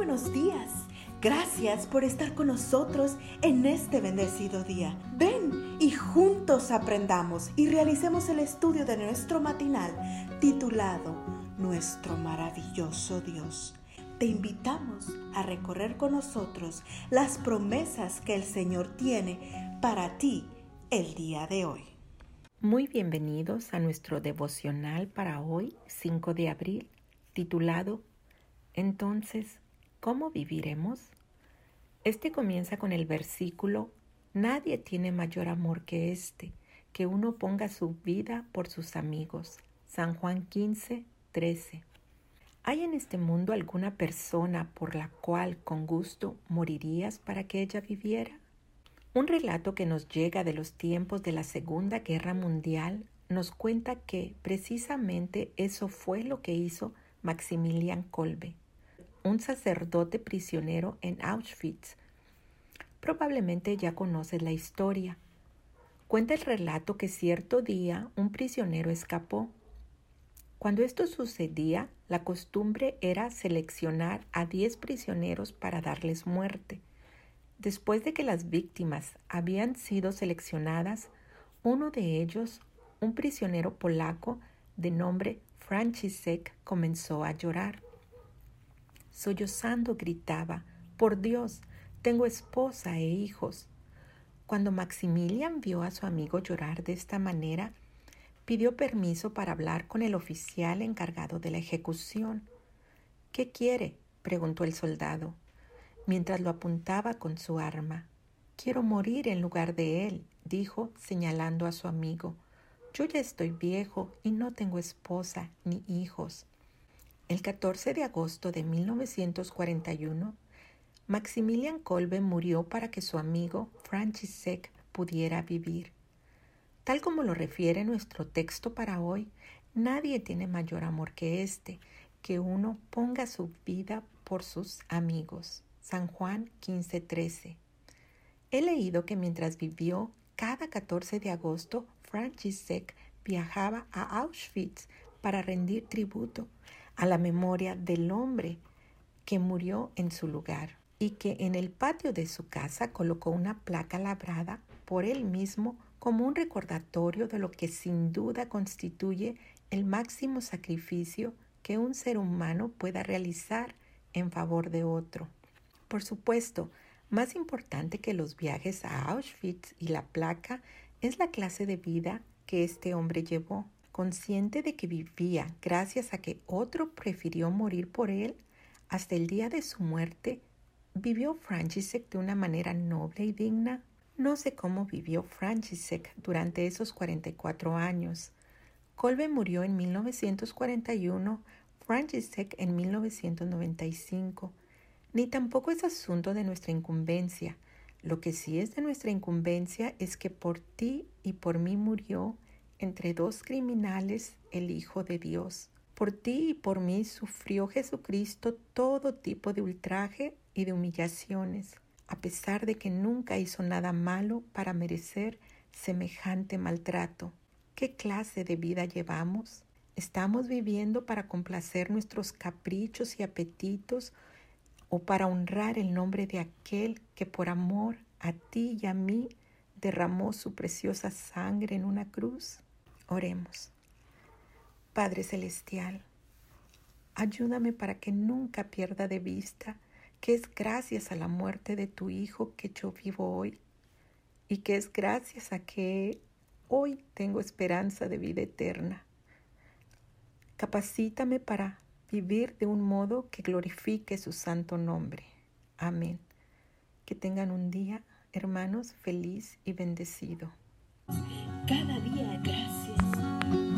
buenos días. Gracias por estar con nosotros en este bendecido día. Ven y juntos aprendamos y realicemos el estudio de nuestro matinal titulado Nuestro maravilloso Dios. Te invitamos a recorrer con nosotros las promesas que el Señor tiene para ti el día de hoy. Muy bienvenidos a nuestro devocional para hoy, 5 de abril, titulado Entonces, ¿cómo viviremos? Este comienza con el versículo Nadie tiene mayor amor que este, que uno ponga su vida por sus amigos. San Juan 15, 13. ¿Hay en este mundo alguna persona por la cual con gusto morirías para que ella viviera? Un relato que nos llega de los tiempos de la Segunda Guerra Mundial nos cuenta que precisamente eso fue lo que hizo Maximilian Kolbe, un sacerdote prisionero en Auschwitz. Probablemente ya conoces la historia. Cuenta el relato que cierto día un prisionero escapó. Cuando esto sucedía, la costumbre era seleccionar a diez prisioneros para darles muerte. Después de que las víctimas habían sido seleccionadas, uno de ellos, un prisionero polaco de nombre Franciszek, comenzó a llorar. Sollozando gritaba, Por Dios, tengo esposa e hijos. Cuando Maximilian vio a su amigo llorar de esta manera, pidió permiso para hablar con el oficial encargado de la ejecución. ¿Qué quiere? preguntó el soldado mientras lo apuntaba con su arma. Quiero morir en lugar de él, dijo, señalando a su amigo. Yo ya estoy viejo y no tengo esposa ni hijos. El 14 de agosto de 1941, Maximilian Kolbe murió para que su amigo Franciszek pudiera vivir. Tal como lo refiere nuestro texto para hoy, nadie tiene mayor amor que este, que uno ponga su vida por sus amigos. San Juan 15:13. He leído que mientras vivió, cada 14 de agosto, Franciszek viajaba a Auschwitz para rendir tributo a la memoria del hombre que murió en su lugar y que en el patio de su casa colocó una placa labrada por él mismo como un recordatorio de lo que sin duda constituye el máximo sacrificio que un ser humano pueda realizar en favor de otro. Por supuesto, más importante que los viajes a Auschwitz y la placa es la clase de vida que este hombre llevó. Consciente de que vivía gracias a que otro prefirió morir por él, hasta el día de su muerte, ¿vivió Franciszek de una manera noble y digna? No sé cómo vivió Franciszek durante esos 44 años. Kolbe murió en 1941, Franciszek en 1995 ni tampoco es asunto de nuestra incumbencia. Lo que sí es de nuestra incumbencia es que por ti y por mí murió entre dos criminales el Hijo de Dios. Por ti y por mí sufrió Jesucristo todo tipo de ultraje y de humillaciones, a pesar de que nunca hizo nada malo para merecer semejante maltrato. ¿Qué clase de vida llevamos? ¿Estamos viviendo para complacer nuestros caprichos y apetitos o para honrar el nombre de aquel que por amor a ti y a mí derramó su preciosa sangre en una cruz? Oremos. Padre Celestial, ayúdame para que nunca pierda de vista que es gracias a la muerte de tu Hijo que yo vivo hoy y que es gracias a que hoy tengo esperanza de vida eterna. Capacítame para vivir de un modo que glorifique su santo nombre. Amén. Que tengan un día, hermanos, feliz y bendecido. Cada día gracias.